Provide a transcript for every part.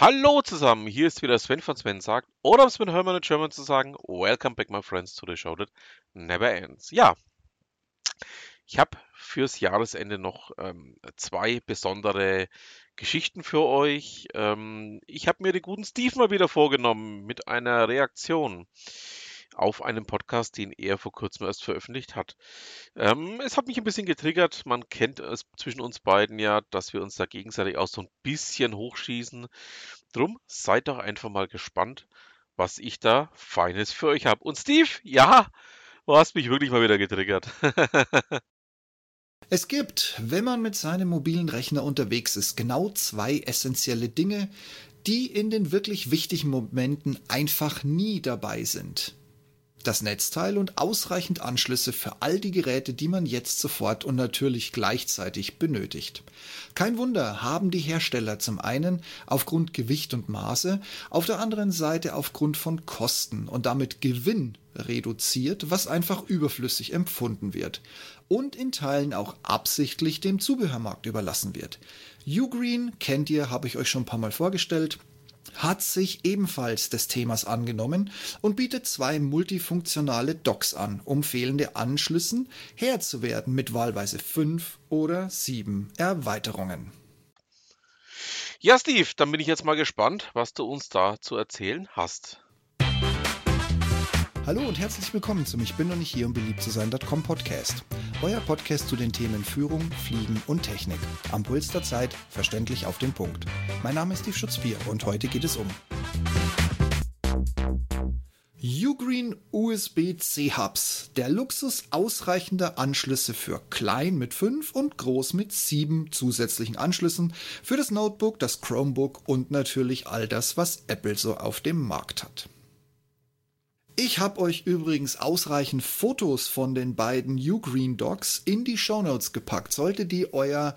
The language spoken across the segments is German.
Hallo zusammen, hier ist wieder Sven von Sven sagt, oder um Sven Hermann in German zu sagen, Welcome back my friends to the show that never ends. Ja, ich habe fürs Jahresende noch ähm, zwei besondere Geschichten für euch. Ähm, ich habe mir den guten Steve mal wieder vorgenommen mit einer Reaktion auf einen Podcast, den er vor kurzem erst veröffentlicht hat. Ähm, es hat mich ein bisschen getriggert. Man kennt es zwischen uns beiden ja, dass wir uns da gegenseitig auch so ein bisschen hochschießen. Drum seid doch einfach mal gespannt, was ich da Feines für euch habe. Und Steve, ja, du hast mich wirklich mal wieder getriggert. Es gibt, wenn man mit seinem mobilen Rechner unterwegs ist, genau zwei essentielle Dinge, die in den wirklich wichtigen Momenten einfach nie dabei sind das Netzteil und ausreichend Anschlüsse für all die Geräte, die man jetzt sofort und natürlich gleichzeitig benötigt. Kein Wunder, haben die Hersteller zum einen aufgrund Gewicht und Maße, auf der anderen Seite aufgrund von Kosten und damit Gewinn reduziert, was einfach überflüssig empfunden wird und in Teilen auch absichtlich dem Zubehörmarkt überlassen wird. Ugreen kennt ihr, habe ich euch schon ein paar Mal vorgestellt, hat sich ebenfalls des Themas angenommen und bietet zwei multifunktionale Docks an, um fehlende Anschlüssen Herr zu werden mit wahlweise fünf oder sieben Erweiterungen. Ja, Steve, dann bin ich jetzt mal gespannt, was du uns da zu erzählen hast. Hallo und herzlich willkommen zum Ich bin noch nicht hier, um beliebt zu sein.com Podcast. Euer Podcast zu den Themen Führung, Fliegen und Technik. Am Puls der Zeit, verständlich auf den Punkt. Mein Name ist Steve Schutzbier und heute geht es um Ugreen USB-C Hubs, der Luxus ausreichender Anschlüsse für klein mit 5 und groß mit 7 zusätzlichen Anschlüssen für das Notebook, das Chromebook und natürlich all das, was Apple so auf dem Markt hat. Ich habe euch übrigens ausreichend Fotos von den beiden Ugreen Dogs in die Shownotes gepackt. Sollte die euer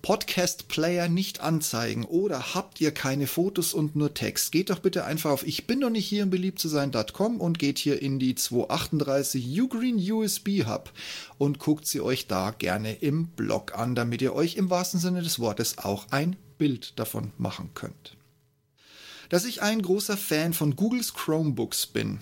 Podcast-Player nicht anzeigen oder habt ihr keine Fotos und nur Text, geht doch bitte einfach auf ich bin noch nicht hier im beliebt zu sein.com und geht hier in die 238 Ugreen USB Hub und guckt sie euch da gerne im Blog an, damit ihr euch im wahrsten Sinne des Wortes auch ein Bild davon machen könnt. Dass ich ein großer Fan von Googles Chromebooks bin,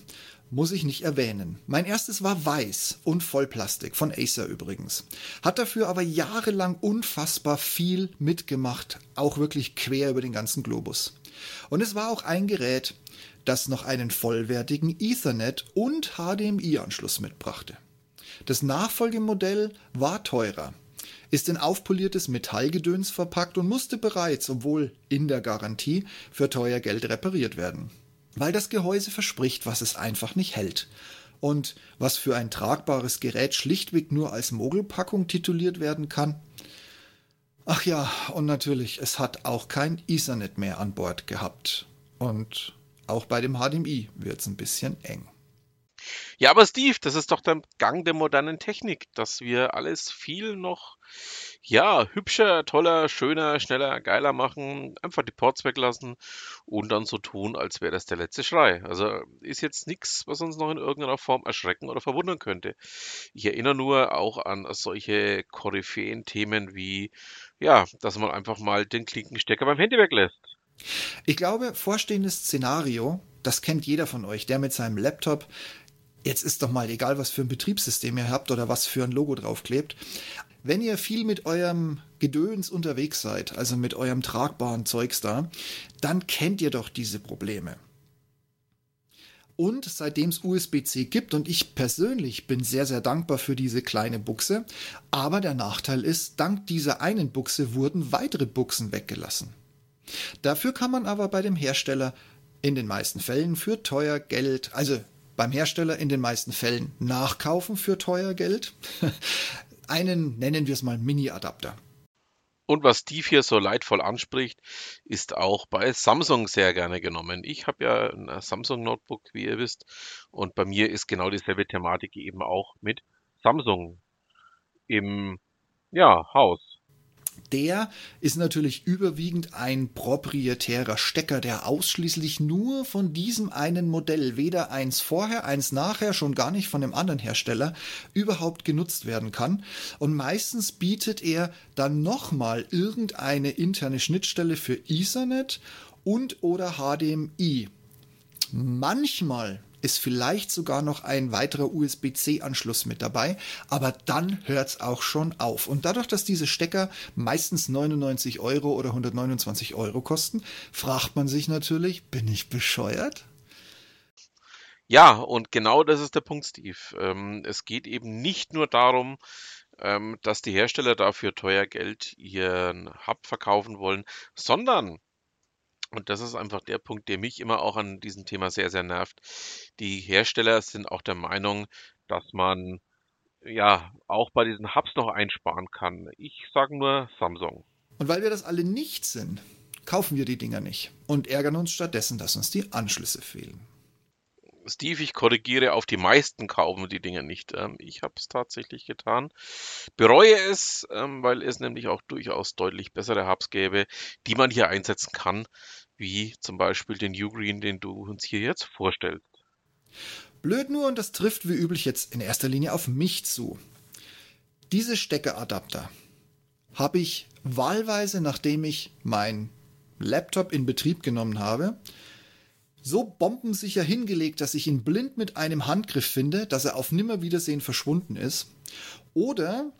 muss ich nicht erwähnen. Mein erstes war weiß und Vollplastik, von Acer übrigens. Hat dafür aber jahrelang unfassbar viel mitgemacht, auch wirklich quer über den ganzen Globus. Und es war auch ein Gerät, das noch einen vollwertigen Ethernet und HDMI-Anschluss mitbrachte. Das Nachfolgemodell war teurer, ist in aufpoliertes Metallgedöns verpackt und musste bereits, obwohl in der Garantie, für teuer Geld repariert werden. Weil das Gehäuse verspricht, was es einfach nicht hält. Und was für ein tragbares Gerät schlichtweg nur als Mogelpackung tituliert werden kann. Ach ja, und natürlich, es hat auch kein Ethernet mehr an Bord gehabt. Und auch bei dem HDMI wird es ein bisschen eng. Ja, aber Steve, das ist doch der Gang der modernen Technik, dass wir alles viel noch, ja, hübscher, toller, schöner, schneller, geiler machen, einfach die Ports weglassen und dann so tun, als wäre das der letzte Schrei. Also ist jetzt nichts, was uns noch in irgendeiner Form erschrecken oder verwundern könnte. Ich erinnere nur auch an solche Koryphäen-Themen wie, ja, dass man einfach mal den Klinkenstecker beim Handy weglässt. Ich glaube, vorstehendes Szenario, das kennt jeder von euch, der mit seinem Laptop Jetzt ist doch mal egal, was für ein Betriebssystem ihr habt oder was für ein Logo draufklebt. Wenn ihr viel mit eurem Gedöns unterwegs seid, also mit eurem tragbaren Zeugs da, dann kennt ihr doch diese Probleme. Und seitdem es USB-C gibt, und ich persönlich bin sehr, sehr dankbar für diese kleine Buchse, aber der Nachteil ist, dank dieser einen Buchse wurden weitere Buchsen weggelassen. Dafür kann man aber bei dem Hersteller in den meisten Fällen für teuer Geld, also beim Hersteller in den meisten Fällen nachkaufen für teuer Geld. Einen nennen wir es mal Mini-Adapter. Und was Steve hier so leidvoll anspricht, ist auch bei Samsung sehr gerne genommen. Ich habe ja ein Samsung Notebook, wie ihr wisst, und bei mir ist genau dieselbe Thematik eben auch mit Samsung im ja, Haus der ist natürlich überwiegend ein proprietärer Stecker, der ausschließlich nur von diesem einen Modell, weder eins vorher, eins nachher, schon gar nicht von dem anderen Hersteller, überhaupt genutzt werden kann. Und meistens bietet er dann nochmal irgendeine interne Schnittstelle für Ethernet und oder HDMI. Manchmal ist vielleicht sogar noch ein weiterer USB-C-Anschluss mit dabei, aber dann hört es auch schon auf. Und dadurch, dass diese Stecker meistens 99 Euro oder 129 Euro kosten, fragt man sich natürlich, bin ich bescheuert? Ja, und genau das ist der Punkt, Steve. Ähm, es geht eben nicht nur darum, ähm, dass die Hersteller dafür teuer Geld ihren Hub verkaufen wollen, sondern und das ist einfach der Punkt, der mich immer auch an diesem Thema sehr, sehr nervt. Die Hersteller sind auch der Meinung, dass man ja auch bei diesen Hubs noch einsparen kann. Ich sage nur Samsung. Und weil wir das alle nicht sind, kaufen wir die Dinger nicht und ärgern uns stattdessen, dass uns die Anschlüsse fehlen. Steve, ich korrigiere, auf die meisten kaufen die Dinge nicht. Ähm, ich habe es tatsächlich getan. Bereue es, ähm, weil es nämlich auch durchaus deutlich bessere Hubs gäbe, die man hier einsetzen kann, wie zum Beispiel den Ugreen, den du uns hier jetzt vorstellst. Blöd nur, und das trifft wie üblich jetzt in erster Linie auf mich zu. Diese Steckeradapter habe ich wahlweise, nachdem ich mein Laptop in Betrieb genommen habe, so bombensicher hingelegt, dass ich ihn blind mit einem Handgriff finde, dass er auf Nimmerwiedersehen verschwunden ist. Oder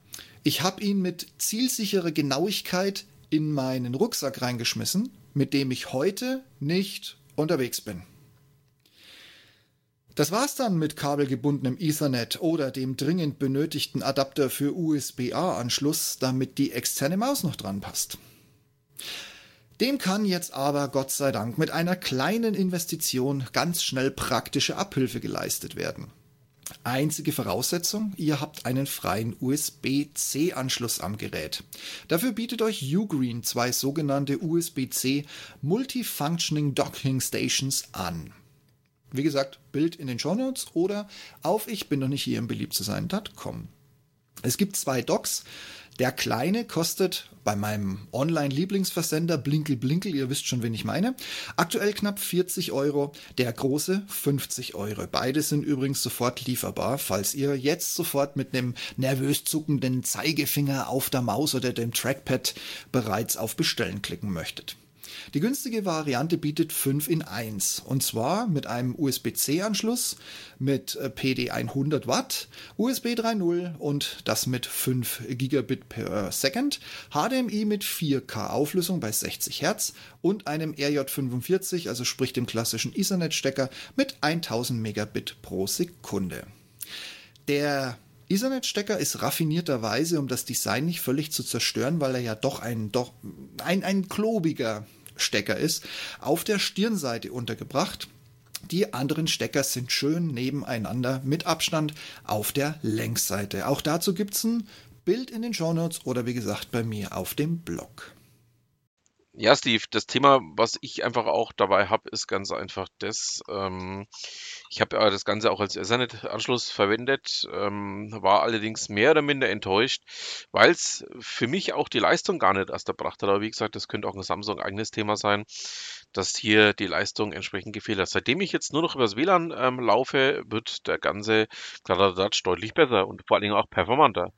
ich habe ihn mit zielsicherer Genauigkeit in meinen Rucksack reingeschmissen, mit dem ich heute nicht unterwegs bin. Das war's dann mit kabelgebundenem Ethernet oder dem dringend benötigten Adapter für USB-A-Anschluss, damit die externe Maus noch dran passt. Dem kann jetzt aber Gott sei Dank mit einer kleinen Investition ganz schnell praktische Abhilfe geleistet werden. Einzige Voraussetzung, ihr habt einen freien USB-C-Anschluss am Gerät. Dafür bietet euch Ugreen zwei sogenannte USB-C Multifunctioning Docking Stations an. Wie gesagt, Bild in den Show Notes oder auf ich bin noch nicht hier im beliebt zu sein.com. Es gibt zwei Docks, der kleine kostet bei meinem Online-Lieblingsversender Blinkel Blinkel, ihr wisst schon, wen ich meine, aktuell knapp 40 Euro, der große 50 Euro. Beide sind übrigens sofort lieferbar, falls ihr jetzt sofort mit einem nervös zuckenden Zeigefinger auf der Maus oder dem Trackpad bereits auf Bestellen klicken möchtet. Die günstige Variante bietet 5 in 1 und zwar mit einem USB-C-Anschluss mit äh, PD 100 Watt, USB 3.0 und das mit 5 Gigabit per Second, HDMI mit 4K Auflösung bei 60 Hertz und einem RJ45, also sprich dem klassischen Ethernet-Stecker mit 1000 Megabit pro Sekunde. Der Ethernet-Stecker ist raffinierterweise, um das Design nicht völlig zu zerstören, weil er ja doch ein, doch ein, ein klobiger Stecker ist, auf der Stirnseite untergebracht. Die anderen Stecker sind schön nebeneinander mit Abstand auf der Längsseite. Auch dazu gibt es ein Bild in den Shownotes oder wie gesagt bei mir auf dem Blog. Ja, Steve, das Thema, was ich einfach auch dabei habe, ist ganz einfach das. Ähm, ich habe ja das Ganze auch als Ethernet-Anschluss verwendet, ähm, war allerdings mehr oder minder enttäuscht, weil es für mich auch die Leistung gar nicht erst erbracht hat. Aber wie gesagt, das könnte auch ein Samsung-eigenes Thema sein, dass hier die Leistung entsprechend gefehlt hat. Seitdem ich jetzt nur noch übers WLAN ähm, laufe, wird der ganze Kladderadatsch deutlich besser und vor allen Dingen auch performanter.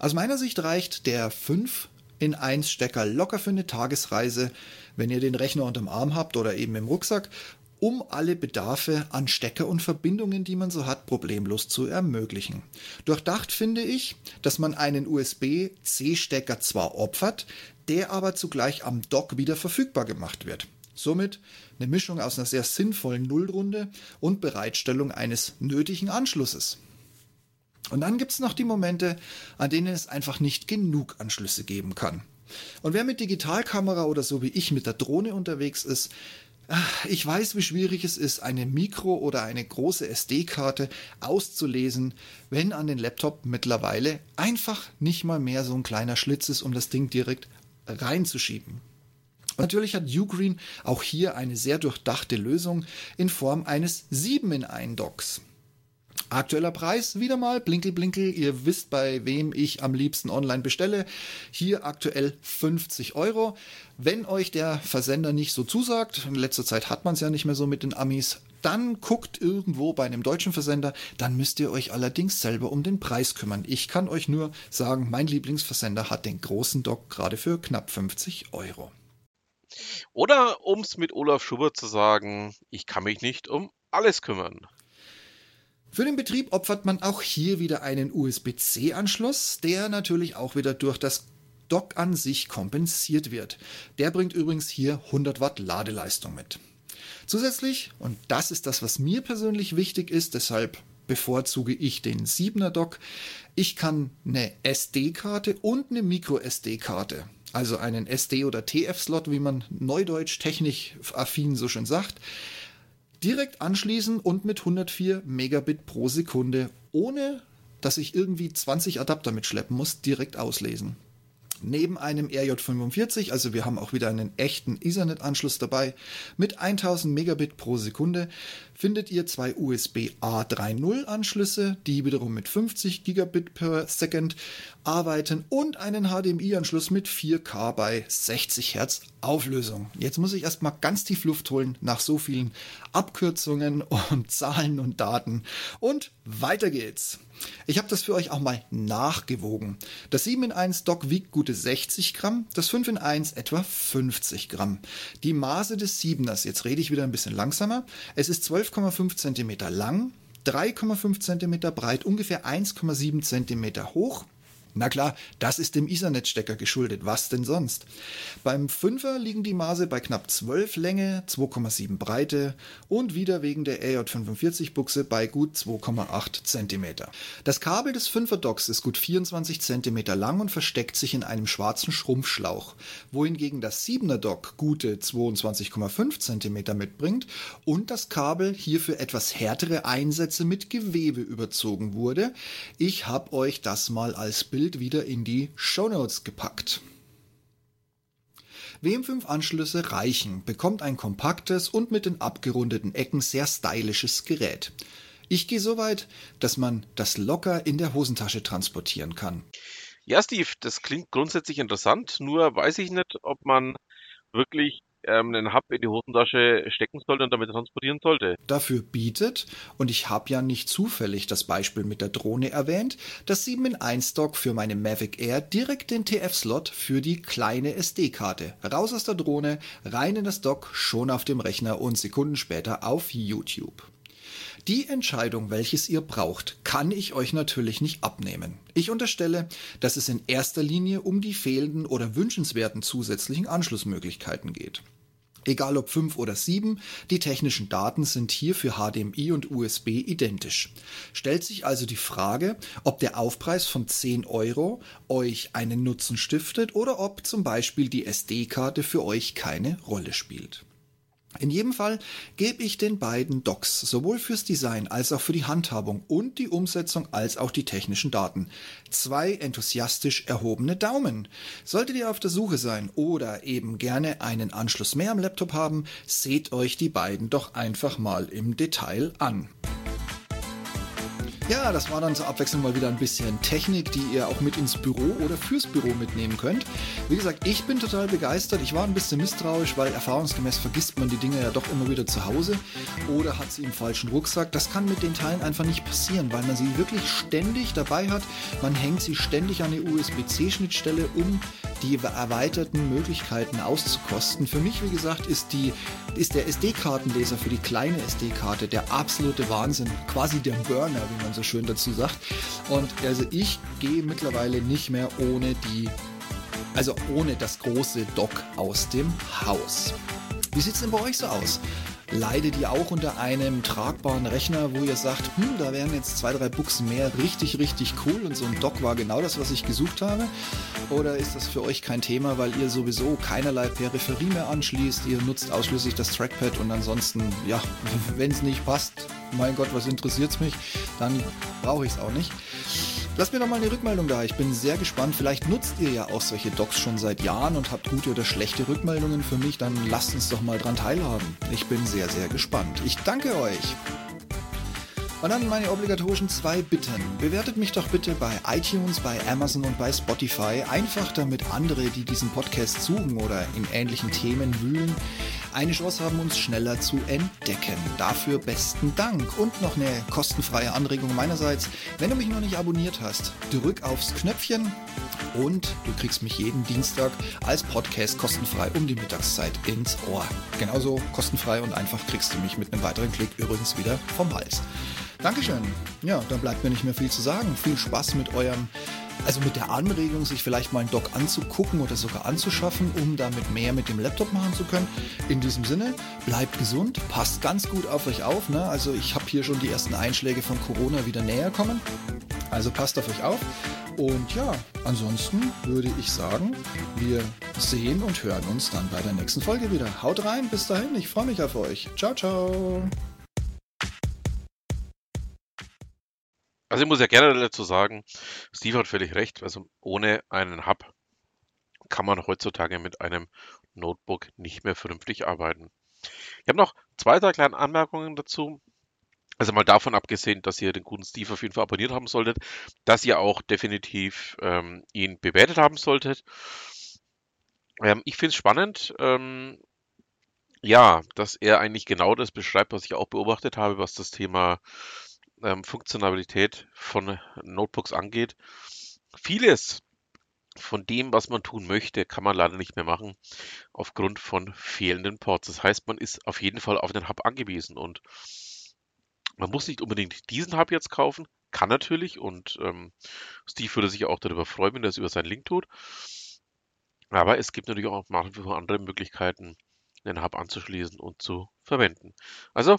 Aus meiner Sicht reicht der 5 in 1 Stecker locker für eine Tagesreise, wenn ihr den Rechner unterm Arm habt oder eben im Rucksack, um alle Bedarfe an Stecker und Verbindungen, die man so hat, problemlos zu ermöglichen. Durchdacht finde ich, dass man einen USB-C-Stecker zwar opfert, der aber zugleich am Dock wieder verfügbar gemacht wird. Somit eine Mischung aus einer sehr sinnvollen Nullrunde und Bereitstellung eines nötigen Anschlusses. Und dann gibt es noch die Momente, an denen es einfach nicht genug Anschlüsse geben kann. Und wer mit Digitalkamera oder so wie ich mit der Drohne unterwegs ist, ah, ich weiß, wie schwierig es ist, eine Mikro- oder eine große SD-Karte auszulesen, wenn an den Laptop mittlerweile einfach nicht mal mehr so ein kleiner Schlitz ist, um das Ding direkt reinzuschieben. Natürlich hat Ugreen auch hier eine sehr durchdachte Lösung in Form eines 7 in 1 Docks. Aktueller Preis wieder mal, blinkel blinkel, ihr wisst bei wem ich am liebsten online bestelle. Hier aktuell 50 Euro. Wenn euch der Versender nicht so zusagt, in letzter Zeit hat man es ja nicht mehr so mit den Amis, dann guckt irgendwo bei einem deutschen Versender, dann müsst ihr euch allerdings selber um den Preis kümmern. Ich kann euch nur sagen, mein Lieblingsversender hat den großen Dock gerade für knapp 50 Euro. Oder um es mit Olaf Schubert zu sagen, ich kann mich nicht um alles kümmern. Für den Betrieb opfert man auch hier wieder einen USB-C-Anschluss, der natürlich auch wieder durch das Dock an sich kompensiert wird. Der bringt übrigens hier 100 Watt Ladeleistung mit. Zusätzlich, und das ist das, was mir persönlich wichtig ist, deshalb bevorzuge ich den 7er Dock, ich kann eine SD-Karte und eine Micro-SD-Karte, also einen SD- oder TF-Slot, wie man neudeutsch technisch affin so schön sagt, direkt anschließen und mit 104 Megabit pro Sekunde, ohne dass ich irgendwie 20 Adapter mitschleppen muss, direkt auslesen neben einem RJ45, also wir haben auch wieder einen echten Ethernet-Anschluss dabei, mit 1000 Megabit pro Sekunde findet ihr zwei USB A 3.0 Anschlüsse, die wiederum mit 50 Gigabit per Second arbeiten und einen HDMI-Anschluss mit 4K bei 60 Hertz Auflösung. Jetzt muss ich erstmal ganz tief Luft holen nach so vielen Abkürzungen und Zahlen und Daten. Und weiter geht's. Ich habe das für euch auch mal nachgewogen. Das 7 in 1 Dock wiegt gute 60 Gramm, das 5 in 1 etwa 50 Gramm. Die Maße des 7ers, jetzt rede ich wieder ein bisschen langsamer, es ist 12,5 cm lang, 3,5 cm breit, ungefähr 1,7 cm hoch, na klar, das ist dem Ethernet-Stecker geschuldet. Was denn sonst? Beim 5er liegen die Maße bei knapp 12 Länge, 2,7 Breite und wieder wegen der RJ45-Buchse bei gut 2,8 cm. Das Kabel des 5er Docks ist gut 24 cm lang und versteckt sich in einem schwarzen Schrumpfschlauch, wohingegen das 7er Dock gute 22,5 cm mitbringt und das Kabel hier für etwas härtere Einsätze mit Gewebe überzogen wurde. Ich habe euch das mal als Bild Bild wieder in die Shownotes gepackt. WM5-Anschlüsse reichen, bekommt ein kompaktes und mit den abgerundeten Ecken sehr stylisches Gerät. Ich gehe so weit, dass man das locker in der Hosentasche transportieren kann. Ja, Steve, das klingt grundsätzlich interessant, nur weiß ich nicht, ob man wirklich ähm, einen Hub in die Hosentasche stecken sollte und damit transportieren sollte. Dafür bietet, und ich habe ja nicht zufällig das Beispiel mit der Drohne erwähnt, das 7 in 1 Dock für meine Mavic Air direkt den TF-Slot für die kleine SD-Karte. Raus aus der Drohne, rein in das Dock, schon auf dem Rechner und Sekunden später auf YouTube. Die Entscheidung, welches ihr braucht, kann ich euch natürlich nicht abnehmen. Ich unterstelle, dass es in erster Linie um die fehlenden oder wünschenswerten zusätzlichen Anschlussmöglichkeiten geht. Egal ob 5 oder 7, die technischen Daten sind hier für HDMI und USB identisch. Stellt sich also die Frage, ob der Aufpreis von 10 Euro euch einen Nutzen stiftet oder ob zum Beispiel die SD-Karte für euch keine Rolle spielt. In jedem Fall gebe ich den beiden Docs sowohl fürs Design als auch für die Handhabung und die Umsetzung als auch die technischen Daten zwei enthusiastisch erhobene Daumen. Solltet ihr auf der Suche sein oder eben gerne einen Anschluss mehr am Laptop haben, seht euch die beiden doch einfach mal im Detail an. Ja, das war dann zur Abwechslung mal wieder ein bisschen Technik, die ihr auch mit ins Büro oder fürs Büro mitnehmen könnt. Wie gesagt, ich bin total begeistert. Ich war ein bisschen misstrauisch, weil erfahrungsgemäß vergisst man die Dinge ja doch immer wieder zu Hause oder hat sie im falschen Rucksack. Das kann mit den Teilen einfach nicht passieren, weil man sie wirklich ständig dabei hat. Man hängt sie ständig an die USB-C-Schnittstelle, um die erweiterten Möglichkeiten auszukosten. Für mich, wie gesagt, ist, die, ist der SD-Kartenleser für die kleine SD-Karte der absolute Wahnsinn. Quasi der Burner, wie man so schön dazu sagt. Und also ich gehe mittlerweile nicht mehr ohne die, also ohne das große Dock aus dem Haus. Wie sieht es denn bei euch so aus? Leidet ihr auch unter einem tragbaren Rechner, wo ihr sagt, hm, da wären jetzt zwei, drei Buchsen mehr richtig, richtig cool und so ein Dock war genau das, was ich gesucht habe? Oder ist das für euch kein Thema, weil ihr sowieso keinerlei Peripherie mehr anschließt, ihr nutzt ausschließlich das Trackpad und ansonsten, ja, wenn es nicht passt, mein Gott, was interessiert es mich, dann brauche ich es auch nicht. Lasst mir doch mal eine Rückmeldung da. Ich bin sehr gespannt. Vielleicht nutzt ihr ja auch solche Docs schon seit Jahren und habt gute oder schlechte Rückmeldungen für mich. Dann lasst uns doch mal dran teilhaben. Ich bin sehr, sehr gespannt. Ich danke euch. Und dann meine obligatorischen zwei Bitten. Bewertet mich doch bitte bei iTunes, bei Amazon und bei Spotify. Einfach damit andere, die diesen Podcast suchen oder in ähnlichen Themen wühlen, eine Chance haben, uns schneller zu entdecken. Dafür besten Dank und noch eine kostenfreie Anregung meinerseits. Wenn du mich noch nicht abonniert hast, drück aufs Knöpfchen und du kriegst mich jeden Dienstag als Podcast kostenfrei um die Mittagszeit ins Ohr. Genauso kostenfrei und einfach kriegst du mich mit einem weiteren Klick übrigens wieder vom Hals. Dankeschön. Ja, dann bleibt mir nicht mehr viel zu sagen. Viel Spaß mit eurem also mit der Anregung, sich vielleicht mal einen Dock anzugucken oder sogar anzuschaffen, um damit mehr mit dem Laptop machen zu können. In diesem Sinne, bleibt gesund, passt ganz gut auf euch auf. Ne? Also ich habe hier schon die ersten Einschläge von Corona wieder näher kommen. Also passt auf euch auf. Und ja, ansonsten würde ich sagen, wir sehen und hören uns dann bei der nächsten Folge wieder. Haut rein, bis dahin, ich freue mich auf euch. Ciao, ciao. Also ich muss ja gerne dazu sagen, Steve hat völlig recht. Also ohne einen Hub kann man heutzutage mit einem Notebook nicht mehr vernünftig arbeiten. Ich habe noch zwei, drei kleine Anmerkungen dazu. Also mal davon abgesehen, dass ihr den guten Steve auf jeden Fall abonniert haben solltet, dass ihr auch definitiv ähm, ihn bewertet haben solltet. Ähm, ich finde es spannend, ähm, ja, dass er eigentlich genau das beschreibt, was ich auch beobachtet habe, was das Thema ähm, Funktionalität von Notebooks angeht. Vieles von dem, was man tun möchte, kann man leider nicht mehr machen aufgrund von fehlenden Ports. Das heißt, man ist auf jeden Fall auf den Hub angewiesen und man muss nicht unbedingt diesen Hub jetzt kaufen, kann natürlich und ähm, Steve würde sich auch darüber freuen, wenn er es über seinen Link tut. Aber es gibt natürlich auch manchmal andere Möglichkeiten, den Hub anzuschließen und zu verwenden. Also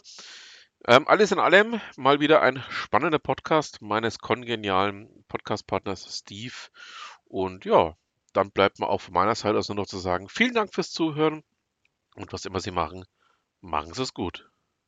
ähm, alles in allem mal wieder ein spannender Podcast meines kongenialen Podcast-Partners Steve. Und ja, dann bleibt mir auch von meiner Seite aus nur noch zu sagen, vielen Dank fürs Zuhören und was immer Sie machen, machen Sie es gut.